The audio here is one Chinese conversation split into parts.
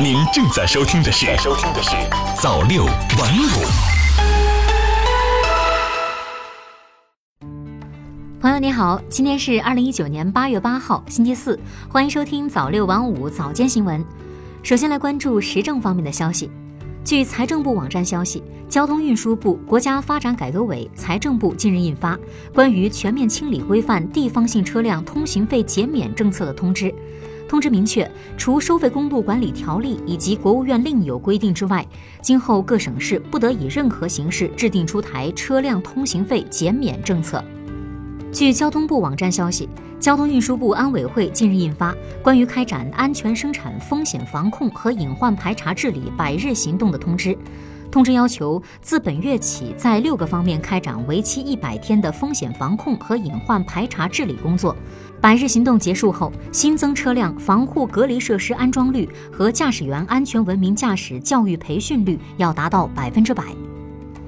您正在收听的是《收听的是早六晚五》。朋友你好，今天是二零一九年八月八号，星期四，欢迎收听早六晚五早间新闻。首先来关注时政方面的消息。据财政部网站消息，交通运输部、国家发展改革委、财政部近日印发《关于全面清理规范地方性车辆通行费减免政策的通知》。通知明确，除收费公路管理条例以及国务院另有规定之外，今后各省市不得以任何形式制定出台车辆通行费减免政策。据交通部网站消息。交通运输部安委会近日印发《关于开展安全生产风险防控和隐患排查治理百日行动的通知》。通知要求，自本月起，在六个方面开展为期一百天的风险防控和隐患排查治理工作。百日行动结束后，新增车辆防护隔离设施安装率和驾驶员安全文明驾驶教育培训率要达到百分之百。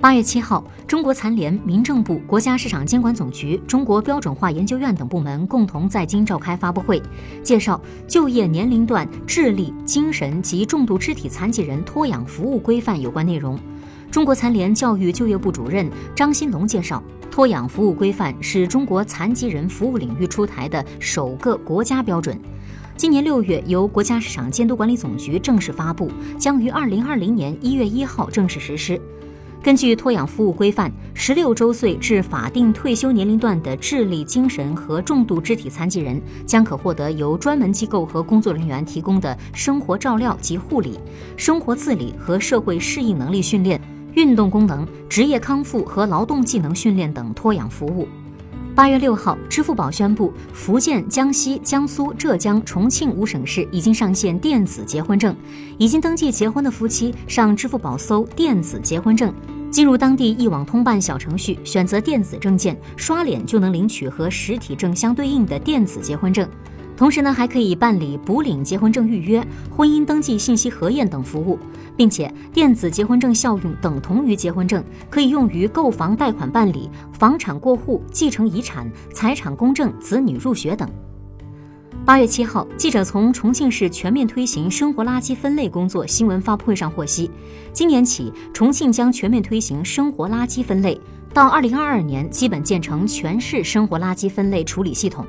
八月七号，中国残联、民政部、国家市场监管总局、中国标准化研究院等部门共同在京召开发布会，介绍就业年龄段智力、精神及重度肢体残疾人托养服务规范有关内容。中国残联教育就业部主任张新龙介绍，托养服务规范是中国残疾人服务领域出台的首个国家标准，今年六月由国家市场监督管理总局正式发布，将于二零二零年一月一号正式实施。根据托养服务规范，十六周岁至法定退休年龄段的智力、精神和重度肢体残疾人，将可获得由专门机构和工作人员提供的生活照料及护理、生活自理和社会适应能力训练、运动功能、职业康复和劳动技能训练等托养服务。八月六号，支付宝宣布，福建、江西、江苏、浙江、重庆五省市已经上线电子结婚证，已经登记结婚的夫妻上支付宝搜“电子结婚证”。进入当地一网通办小程序，选择电子证件，刷脸就能领取和实体证相对应的电子结婚证。同时呢，还可以办理补领结婚证预约、婚姻登记信息核验等服务，并且电子结婚证效用等同于结婚证，可以用于购房贷款办理、房产过户、继承遗产、财产公证、子女入学等。八月七号，记者从重庆市全面推行生活垃圾分类工作新闻发布会上获悉，今年起，重庆将全面推行生活垃圾分类，到二零二二年基本建成全市生活垃圾分类处理系统。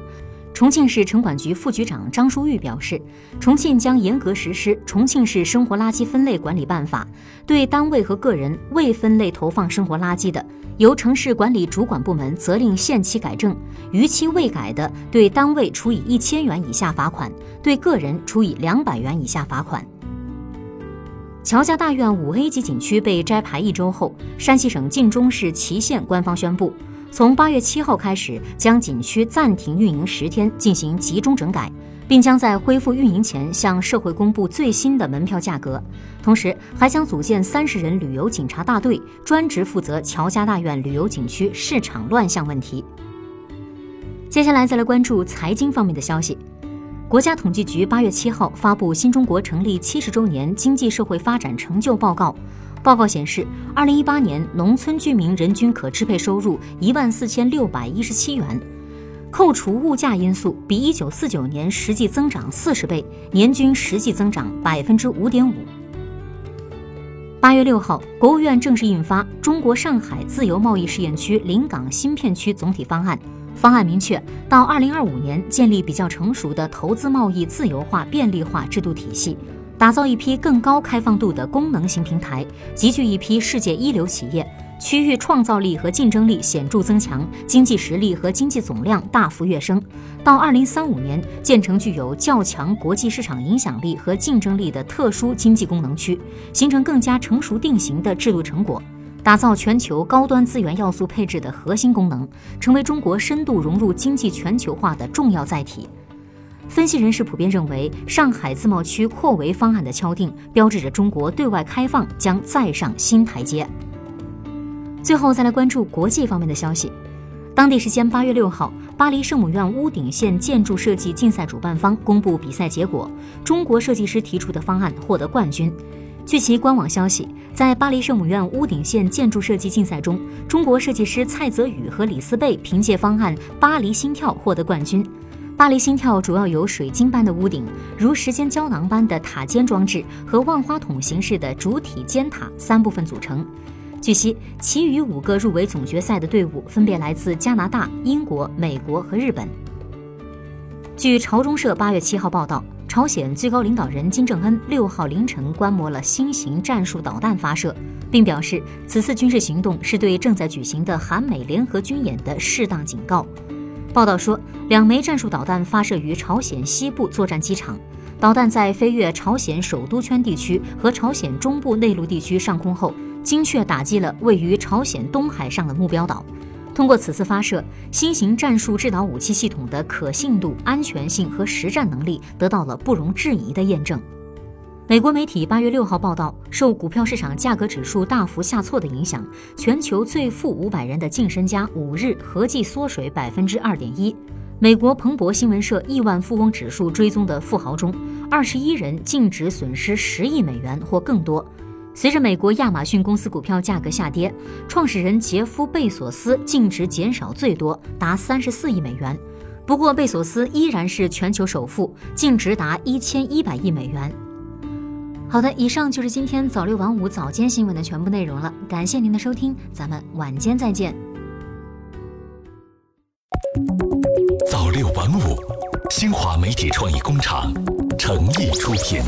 重庆市城管局副局长张书玉表示，重庆将严格实施《重庆市生活垃圾分类管理办法》，对单位和个人未分类投放生活垃圾的，由城市管理主管部门责令限期改正；逾期未改的，对单位处以一千元以下罚款，对个人处以两百元以下罚款。乔家大院五 A 级景区被摘牌一周后，山西省晋中市祁县官方宣布。从八月七号开始，将景区暂停运营十天，进行集中整改，并将在恢复运营前向社会公布最新的门票价格。同时，还将组建三十人旅游警察大队，专职负责乔家大院旅游景区市场乱象问题。接下来再来关注财经方面的消息。国家统计局八月七号发布《新中国成立七十周年经济社会发展成就报告》。报告显示，二零一八年农村居民人均可支配收入一万四千六百一十七元，扣除物价因素，比一九四九年实际增长四十倍，年均实际增长百分之五点五。八月六号，国务院正式印发《中国上海自由贸易试验区临港新片区总体方案》，方案明确，到二零二五年建立比较成熟的投资贸易自由化便利化制度体系。打造一批更高开放度的功能型平台，集聚一批世界一流企业，区域创造力和竞争力显著增强，经济实力和经济总量大幅跃升。到二零三五年，建成具有较强国际市场影响力和竞争力的特殊经济功能区，形成更加成熟定型的制度成果，打造全球高端资源要素配置的核心功能，成为中国深度融入经济全球化的重要载体。分析人士普遍认为，上海自贸区扩围方案的敲定，标志着中国对外开放将再上新台阶。最后再来关注国际方面的消息。当地时间八月六号，巴黎圣母院屋顶线建筑设计竞赛主办方公布比赛结果，中国设计师提出的方案获得冠军。据其官网消息，在巴黎圣母院屋顶线建筑设计竞赛中，中国设计师蔡泽宇和李思贝凭借方案《巴黎心跳》获得冠军。巴黎心跳主要由水晶般的屋顶、如时间胶囊般的塔尖装置和万花筒形式的主体尖塔三部分组成。据悉，其余五个入围总决赛的队伍分别来自加拿大、英国、美国和日本。据朝中社八月七号报道，朝鲜最高领导人金正恩六号凌晨观摩了新型战术导弹发射，并表示此次军事行动是对正在举行的韩美联合军演的适当警告。报道说，两枚战术导弹发射于朝鲜西部作战机场。导弹在飞越朝鲜首都圈地区和朝鲜中部内陆地区上空后，精确打击了位于朝鲜东海上的目标岛。通过此次发射，新型战术制导武器系统的可信度、安全性和实战能力得到了不容置疑的验证。美国媒体八月六号报道，受股票市场价格指数大幅下挫的影响，全球最富五百人的净身家五日合计缩水百分之二点一。美国彭博新闻社亿万富翁指数追踪的富豪中，二十一人净值损失十亿美元或更多。随着美国亚马逊公司股票价格下跌，创始人杰夫·贝索斯净值减少最多，达三十四亿美元。不过，贝索斯依然是全球首富，净值达一千一百亿美元。好的，以上就是今天早六晚五早间新闻的全部内容了。感谢您的收听，咱们晚间再见。早六晚五，新华媒体创意工厂诚意出品。